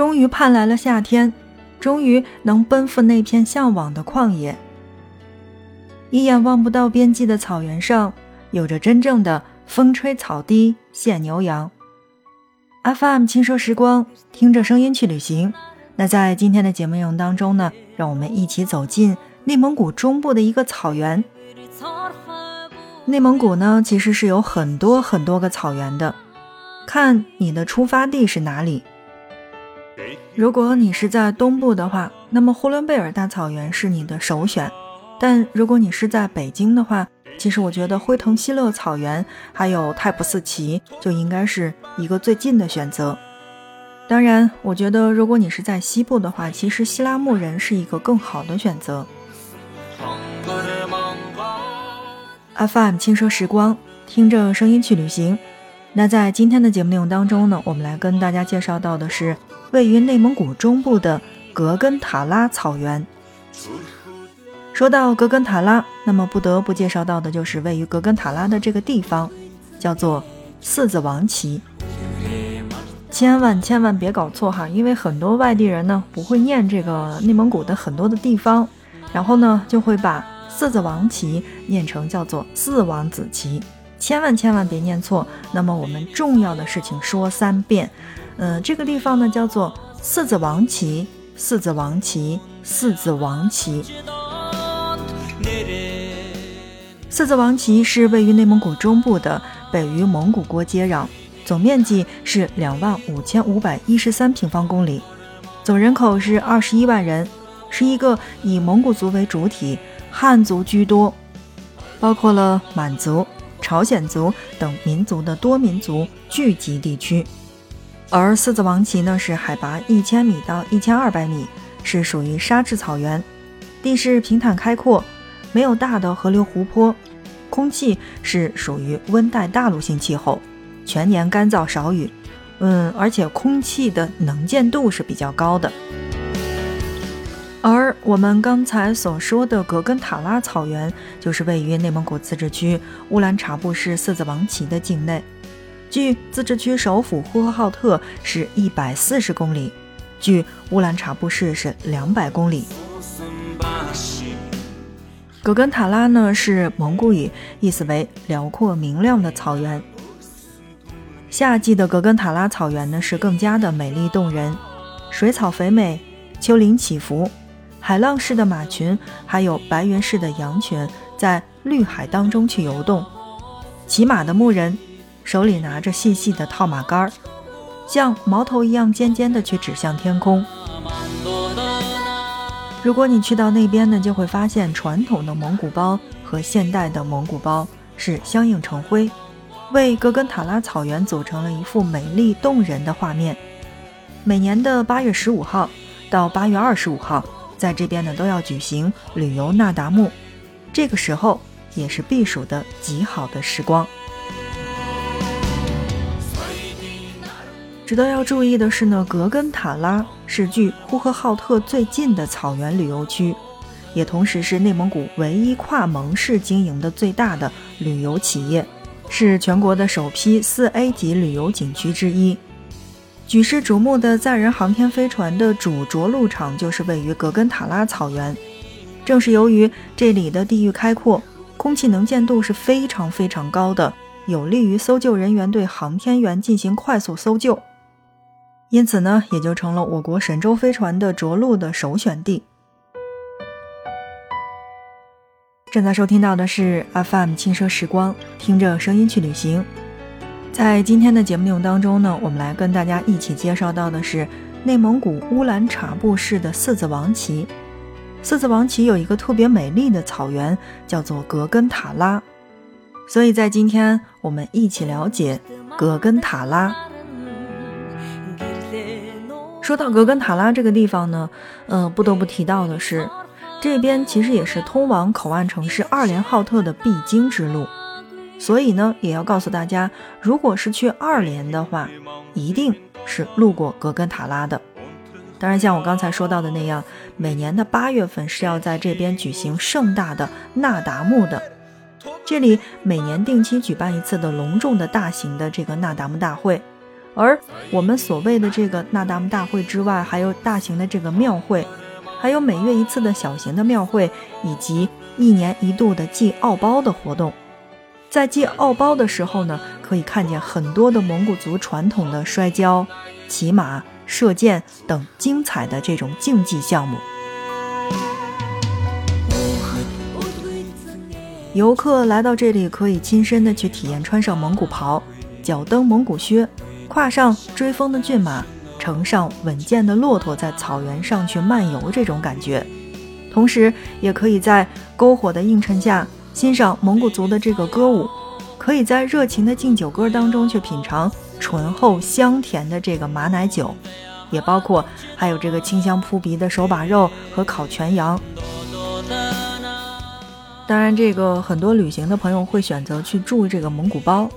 终于盼来了夏天，终于能奔赴那片向往的旷野。一眼望不到边际的草原上，有着真正的风吹草低见牛羊。FM 轻奢时光，听着声音去旅行。那在今天的节目内容当中呢，让我们一起走进内蒙古中部的一个草原。内蒙古呢，其实是有很多很多个草原的，看你的出发地是哪里。如果你是在东部的话，那么呼伦贝尔大草原是你的首选；但如果你是在北京的话，其实我觉得辉腾西勒草原还有泰普斯旗就应该是一个最近的选择。当然，我觉得如果你是在西部的话，其实西拉木仁是一个更好的选择。FM 轻奢时光，听着声音去旅行。那在今天的节目内容当中呢，我们来跟大家介绍到的是位于内蒙古中部的格根塔拉草原。说到格根塔拉，那么不得不介绍到的就是位于格根塔拉的这个地方，叫做四子王旗。千万千万别搞错哈，因为很多外地人呢不会念这个内蒙古的很多的地方，然后呢就会把四子王旗念成叫做四王子旗，千万千万别念错。那么我们重要的事情说三遍，嗯，这个地方呢叫做四子王旗，四子王旗，四子王旗。四子王旗是位于内蒙古中部的，北与蒙古国接壤。总面积是两万五千五百一十三平方公里，总人口是二十一万人，是一个以蒙古族为主体、汉族居多，包括了满族、朝鲜族等民族的多民族聚集地区。而四子王旗呢，是海拔一千米到一千二百米，是属于沙质草原，地势平坦开阔，没有大的河流湖泊，空气是属于温带大陆性气候。全年干燥少雨，嗯，而且空气的能见度是比较高的。而我们刚才所说的格根塔拉草原，就是位于内蒙古自治区乌兰察布市四子王旗的境内，距自治区首府呼和浩特是一百四十公里，距乌兰察布市是两百公里。葛根塔拉呢是蒙古语，意思为辽阔明亮的草原。夏季的格根塔拉草原呢是更加的美丽动人，水草肥美，丘陵起伏，海浪式的马群，还有白云式的羊群在绿海当中去游动。骑马的牧人手里拿着细细的套马杆儿，像矛头一样尖尖的去指向天空。如果你去到那边呢，就会发现传统的蒙古包和现代的蒙古包是相映成辉。为格根塔拉草原组成了一幅美丽动人的画面。每年的八月十五号到八月二十五号，在这边呢都要举行旅游那达慕，这个时候也是避暑的极好的时光。值得要注意的是呢，格根塔拉是距呼和浩特最近的草原旅游区，也同时是内蒙古唯一跨盟市经营的最大的旅游企业。是全国的首批四 A 级旅游景区之一，举世瞩目的载人航天飞船的主着陆场就是位于格根塔拉草原。正是由于这里的地域开阔，空气能见度是非常非常高的，有利于搜救人员对航天员进行快速搜救，因此呢，也就成了我国神舟飞船的着陆的首选地。正在收听到的是 FM 轻奢时光，听着声音去旅行。在今天的节目内容当中呢，我们来跟大家一起介绍到的是内蒙古乌兰察布市的四子王旗。四子王旗有一个特别美丽的草原，叫做格根塔拉。所以在今天，我们一起了解格根塔拉。说到格根塔拉这个地方呢，呃，不得不提到的是。这边其实也是通往口岸城市二连浩特的必经之路，所以呢，也要告诉大家，如果是去二连的话，一定是路过格根塔拉的。当然，像我刚才说到的那样，每年的八月份是要在这边举行盛大的那达慕的。这里每年定期举办一次的隆重的大型的这个那达慕大会，而我们所谓的这个那达慕大会之外，还有大型的这个庙会，还有每月一次的小型的庙会，以及一年一度的祭奥包的活动。在祭奥包的时候呢，可以看见很多的蒙古族传统的摔跤、骑马、射箭等精彩的这种竞技项目。游客来到这里，可以亲身的去体验穿上蒙古袍、脚蹬蒙古靴、跨上追风的骏马、乘上稳健的骆驼，在草原上去漫游这种感觉。同时，也可以在篝火的映衬下欣赏蒙古族的这个歌舞，可以在热情的敬酒歌当中去品尝醇厚香甜的这个马奶酒，也包括还有这个清香扑鼻的手把肉和烤全羊。当然，这个很多旅行的朋友会选择去住这个蒙古包，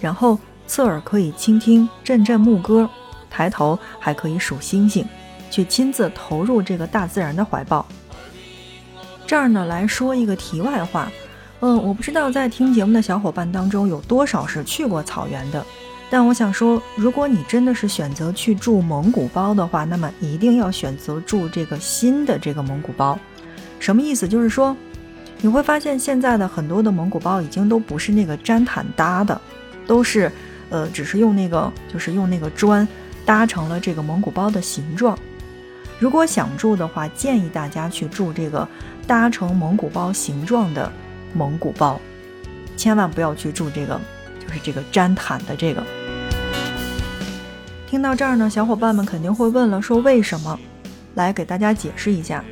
然后侧耳可以倾听阵阵牧歌，抬头还可以数星星，去亲自投入这个大自然的怀抱。这儿呢来说一个题外话，嗯，我不知道在听节目的小伙伴当中有多少是去过草原的，但我想说，如果你真的是选择去住蒙古包的话，那么一定要选择住这个新的这个蒙古包。什么意思？就是说。你会发现，现在的很多的蒙古包已经都不是那个毡毯搭的，都是，呃，只是用那个，就是用那个砖搭成了这个蒙古包的形状。如果想住的话，建议大家去住这个搭成蒙古包形状的蒙古包，千万不要去住这个，就是这个毡毯的这个。听到这儿呢，小伙伴们肯定会问了，说为什么？来给大家解释一下。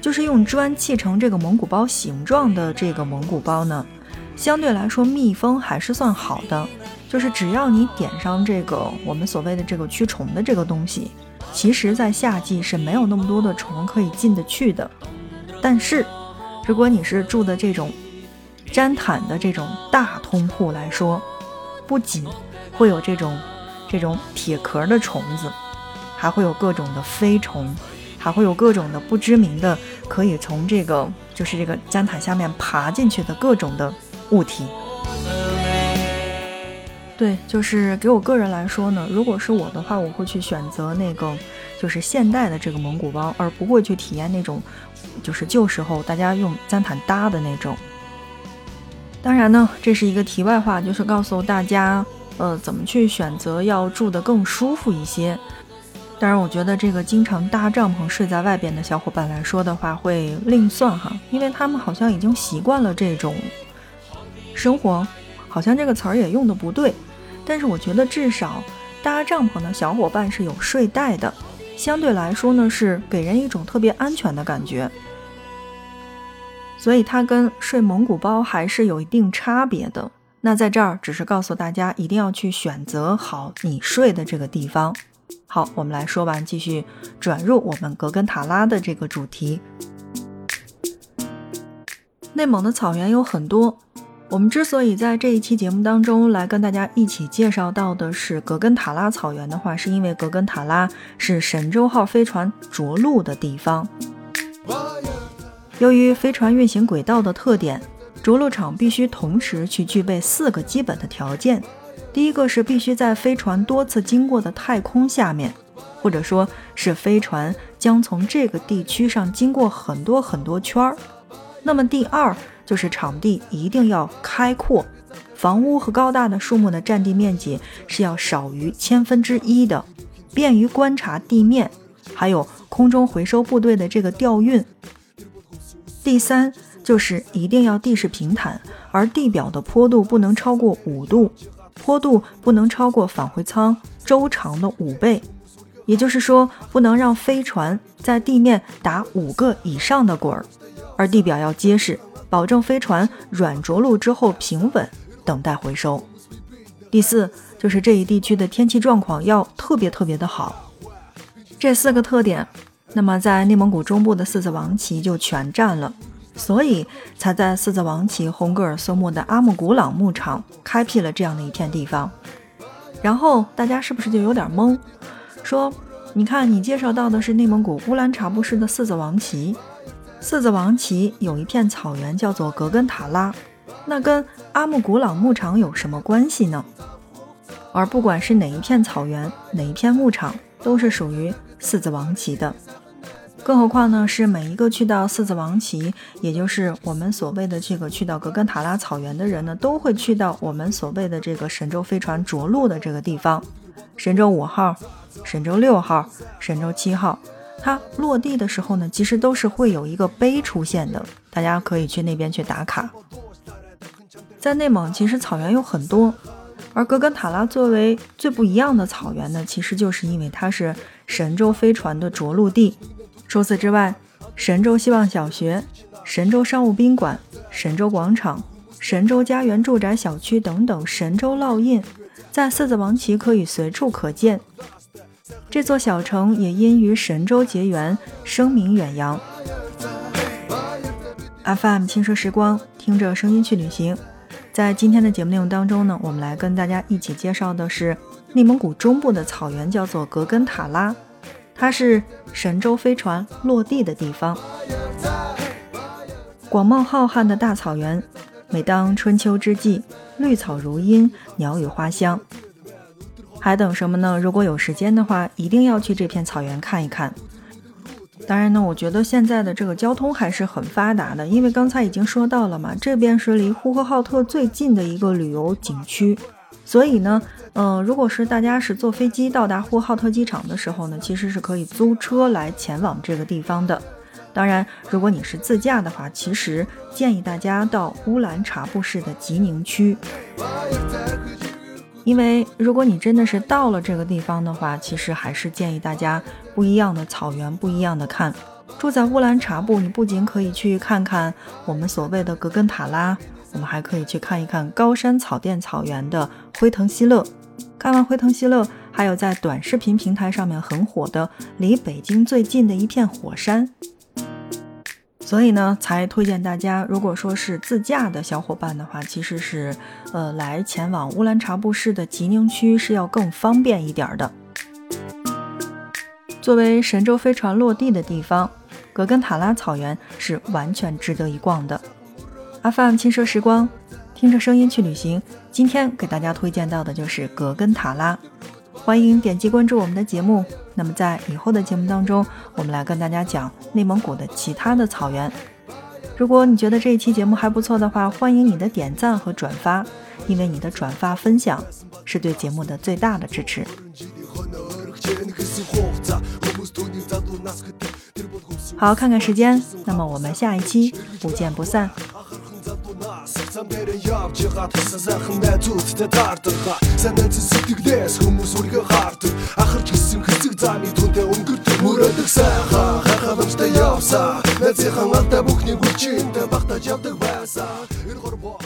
就是用砖砌成这个蒙古包形状的这个蒙古包呢，相对来说密封还是算好的。就是只要你点上这个我们所谓的这个驱虫的这个东西，其实，在夏季是没有那么多的虫可以进得去的。但是，如果你是住的这种毡毯的这种大通铺来说，不仅会有这种这种铁壳的虫子，还会有各种的飞虫。还会有各种的不知名的，可以从这个就是这个毡毯下面爬进去的各种的物体。对，就是给我个人来说呢，如果是我的话，我会去选择那个就是现代的这个蒙古包，而不会去体验那种就是旧时候大家用毡毯搭的那种。当然呢，这是一个题外话，就是告诉大家，呃，怎么去选择要住的更舒服一些。当然，我觉得这个经常搭帐篷睡在外边的小伙伴来说的话，会另算哈，因为他们好像已经习惯了这种生活，好像这个词儿也用的不对。但是我觉得至少搭帐篷的小伙伴是有睡袋的，相对来说呢是给人一种特别安全的感觉。所以它跟睡蒙古包还是有一定差别的。那在这儿只是告诉大家，一定要去选择好你睡的这个地方。好，我们来说完，继续转入我们格根塔拉的这个主题。内蒙的草原有很多，我们之所以在这一期节目当中来跟大家一起介绍到的是格根塔拉草原的话，是因为格根塔拉是神舟号飞船着陆的地方。由于飞船运行轨道的特点，着陆场必须同时去具备四个基本的条件。第一个是必须在飞船多次经过的太空下面，或者说是飞船将从这个地区上经过很多很多圈儿。那么第二就是场地一定要开阔，房屋和高大的树木的占地面积是要少于千分之一的，便于观察地面，还有空中回收部队的这个调运。第三就是一定要地势平坦，而地表的坡度不能超过五度。坡度不能超过返回舱周长的五倍，也就是说，不能让飞船在地面打五个以上的滚儿，而地表要结实，保证飞船软着陆之后平稳，等待回收。第四，就是这一地区的天气状况要特别特别的好。这四个特点，那么在内蒙古中部的四子王旗就全占了。所以才在四子王旗红格尔松木的阿木古朗牧场开辟了这样的一片地方。然后大家是不是就有点懵？说，你看你介绍到的是内蒙古乌兰察布市的四子王旗，四子王旗有一片草原叫做格根塔拉，那跟阿木古朗牧场有什么关系呢？而不管是哪一片草原、哪一片牧场，都是属于四子王旗的。更何况呢，是每一个去到四子王旗，也就是我们所谓的这个去到格根塔拉草原的人呢，都会去到我们所谓的这个神舟飞船着陆的这个地方，神舟五号、神舟六号、神舟七号。它落地的时候呢，其实都是会有一个碑出现的，大家可以去那边去打卡。在内蒙，其实草原有很多，而格根塔拉作为最不一样的草原呢，其实就是因为它是神舟飞船的着陆地。除此之外，神舟希望小学、神舟商务宾馆、神舟广场、神舟家园住宅小区等等神舟烙印，在四子王旗可以随处可见。这座小城也因与神州结缘，声名远扬。FM 轻奢时光，听着声音去旅行。在今天的节目内容当中呢，我们来跟大家一起介绍的是内蒙古中部的草原，叫做格根塔拉，它是神舟飞船落地的地方。广袤浩瀚的大草原，每当春秋之际，绿草如茵，鸟语花香。还等什么呢？如果有时间的话，一定要去这片草原看一看。当然呢，我觉得现在的这个交通还是很发达的，因为刚才已经说到了嘛，这边是离呼和浩特最近的一个旅游景区，所以呢，嗯，如果是大家是坐飞机到达呼和浩特机场的时候呢，其实是可以租车来前往这个地方的。当然，如果你是自驾的话，其实建议大家到乌兰察布市的吉宁区。因为如果你真的是到了这个地方的话，其实还是建议大家不一样的草原，不一样的看。住在乌兰察布，你不仅可以去看看我们所谓的格根塔拉，我们还可以去看一看高山草甸草原的辉腾锡勒。看完辉腾锡勒，还有在短视频平台上面很火的离北京最近的一片火山。所以呢，才推荐大家，如果说是自驾的小伙伴的话，其实是，呃，来前往乌兰察布市的吉宁区是要更方便一点的。作为神舟飞船落地的地方，格根塔拉草原是完全值得一逛的。阿范轻奢时光，听着声音去旅行。今天给大家推荐到的就是格根塔拉。欢迎点击关注我们的节目。那么在以后的节目当中，我们来跟大家讲内蒙古的其他的草原。如果你觉得这一期节目还不错的话，欢迎你的点赞和转发，因为你的转发分享是对节目的最大的支持。好，看看时间，那么我们下一期不见不散。Сарцан бэрэн явж байгаа тусаа сайхан найзуудтай таардаг Санаа сэтгэлээс хүмүүс үргэ хаардаг Ахарч гисэн хэсэг замыг түнтэй өнгөрдөг Мөрөдөг сайхан хайхаламжтай явсаа. Найзынхан алдаа бүхний хүчинтэй багтаж явдаг байсан Эр хорбоо